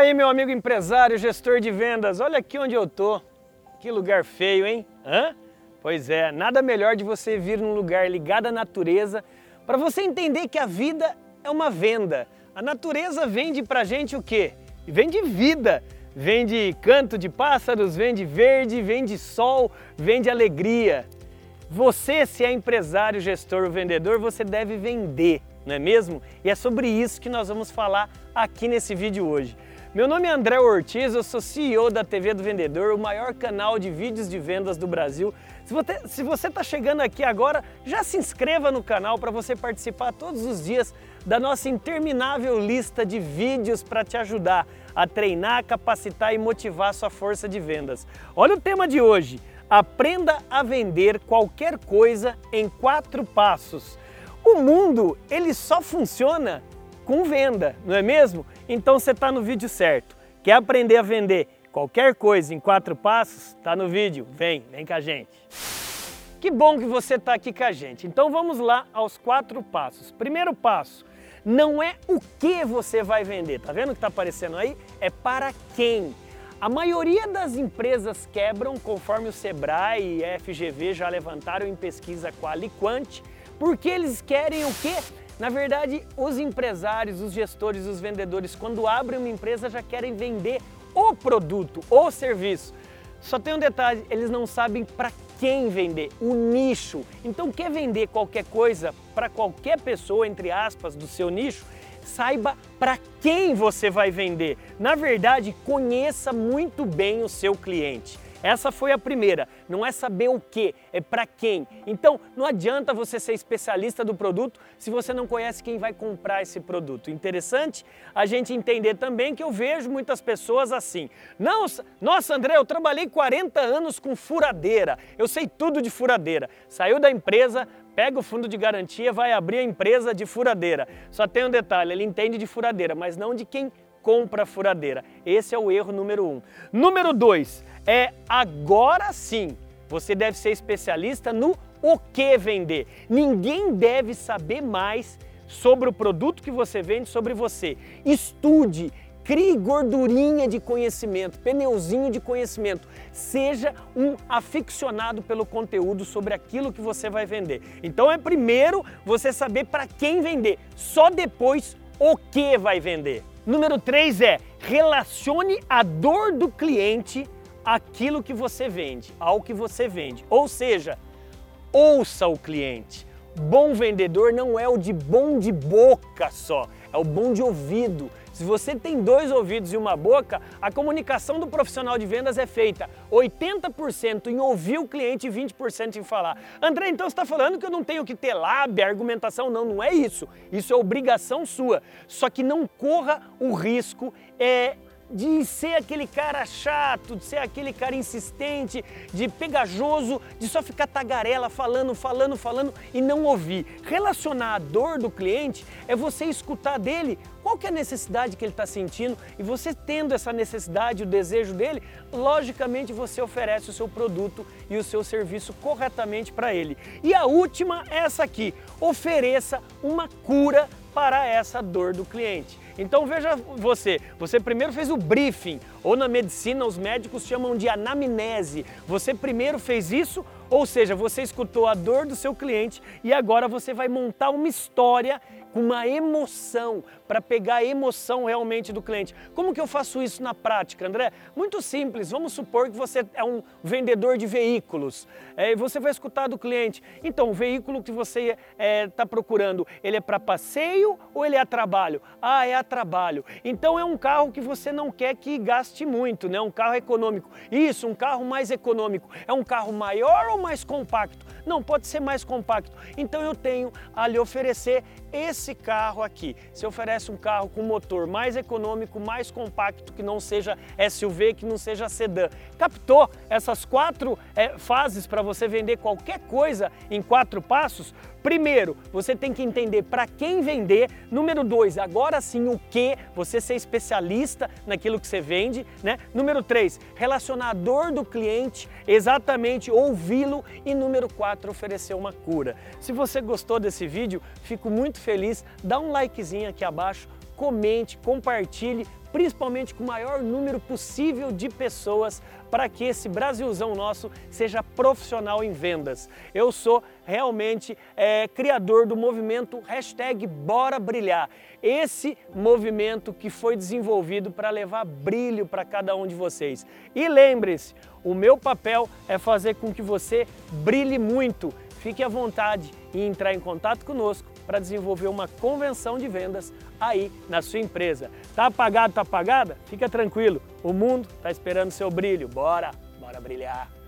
aí, meu amigo empresário, gestor de vendas, olha aqui onde eu tô. Que lugar feio, hein? Hã? Pois é, nada melhor de você vir num lugar ligado à natureza para você entender que a vida é uma venda. A natureza vende pra gente o quê? Vende vida. Vende canto de pássaros, vende verde, vende sol, vende alegria. Você, se é empresário, gestor ou vendedor, você deve vender, não é mesmo? E é sobre isso que nós vamos falar aqui nesse vídeo hoje. Meu nome é André Ortiz, eu sou CEO da TV do Vendedor, o maior canal de vídeos de vendas do Brasil. Se você está chegando aqui agora, já se inscreva no canal para você participar todos os dias da nossa interminável lista de vídeos para te ajudar a treinar, capacitar e motivar sua força de vendas. Olha o tema de hoje, aprenda a vender qualquer coisa em quatro passos. O mundo, ele só funciona com venda, não é mesmo? Então você está no vídeo certo. Quer aprender a vender qualquer coisa em quatro passos? Está no vídeo. Vem, vem com a gente. Que bom que você está aqui com a gente. Então vamos lá aos quatro passos. Primeiro passo, não é o que você vai vender. Tá vendo que está aparecendo aí? É para quem. A maioria das empresas quebram, conforme o Sebrae e FGV já levantaram em pesquisa Qualiquant, porque eles querem o quê? Na verdade, os empresários, os gestores, os vendedores, quando abrem uma empresa já querem vender o produto, o serviço. Só tem um detalhe, eles não sabem para quem vender, o nicho. Então, quer vender qualquer coisa para qualquer pessoa, entre aspas, do seu nicho, saiba para quem você vai vender. Na verdade, conheça muito bem o seu cliente. Essa foi a primeira. Não é saber o que, é para quem. Então, não adianta você ser especialista do produto se você não conhece quem vai comprar esse produto. Interessante a gente entender também que eu vejo muitas pessoas assim. Não, nossa, André, eu trabalhei 40 anos com furadeira. Eu sei tudo de furadeira. Saiu da empresa, pega o fundo de garantia, vai abrir a empresa de furadeira. Só tem um detalhe, ele entende de furadeira, mas não de quem compra furadeira. Esse é o erro número um. Número dois, é agora sim você deve ser especialista no o que vender. Ninguém deve saber mais sobre o produto que você vende, sobre você. Estude, crie gordurinha de conhecimento, pneuzinho de conhecimento. Seja um aficionado pelo conteúdo sobre aquilo que você vai vender. Então é primeiro você saber para quem vender, só depois o que vai vender. Número 3 é relacione a dor do cliente aquilo que você vende, ao que você vende. Ou seja, ouça o cliente. Bom vendedor não é o de bom de boca só, é o bom de ouvido. Se você tem dois ouvidos e uma boca, a comunicação do profissional de vendas é feita 80% em ouvir o cliente e 20% em falar. André, então você está falando que eu não tenho que ter lábia, argumentação? Não, não é isso. Isso é obrigação sua. Só que não corra o risco é, de ser aquele cara chato, de ser aquele cara insistente, de pegajoso, de só ficar tagarela falando, falando, falando e não ouvir. Relacionar a dor do cliente é você escutar dele qual que é a necessidade que ele está sentindo e você tendo essa necessidade, o desejo dele, logicamente você oferece o seu produto e o seu serviço corretamente para ele. E a última é essa aqui, ofereça uma cura para essa dor do cliente. Então veja você, você primeiro fez o briefing, ou na medicina os médicos chamam de anamnese. Você primeiro fez isso, ou seja, você escutou a dor do seu cliente e agora você vai montar uma história com uma emoção, para pegar a emoção realmente do cliente. Como que eu faço isso na prática, André? Muito simples, vamos supor que você é um vendedor de veículos é, e você vai escutar do cliente. Então, o veículo que você está é, tá procurando, ele é para passeio ou ele é a trabalho? Ah, é a trabalho. Então é um carro que você não quer que gaste muito, né? Um carro econômico. Isso, um carro mais econômico. É um carro maior ou mais compacto? Não, pode ser mais compacto. Então eu tenho a lhe oferecer esse carro aqui. Se oferece um carro com motor mais econômico, mais compacto, que não seja SUV, que não seja sedã. Captou essas quatro é, fases para você vender qualquer coisa em quatro passos? Primeiro, você tem que entender para quem vender. Número dois, agora sim o que, você ser especialista naquilo que você vende, né? Número três, relacionador do cliente, exatamente ouvi-lo. E número quatro, oferecer uma cura. Se você gostou desse vídeo, fico muito feliz. Dá um likezinho aqui abaixo, comente, compartilhe, principalmente com o maior número possível de pessoas para que esse Brasilzão nosso seja profissional em vendas. Eu sou realmente é, criador do movimento hashtag Bora Brilhar. Esse movimento que foi desenvolvido para levar brilho para cada um de vocês. E lembre-se, o meu papel é fazer com que você brilhe muito. Fique à vontade em entrar em contato conosco para desenvolver uma convenção de vendas aí na sua empresa. Tá apagado, tá apagada? Fica tranquilo, o mundo está esperando seu brilho. Bora, bora brilhar.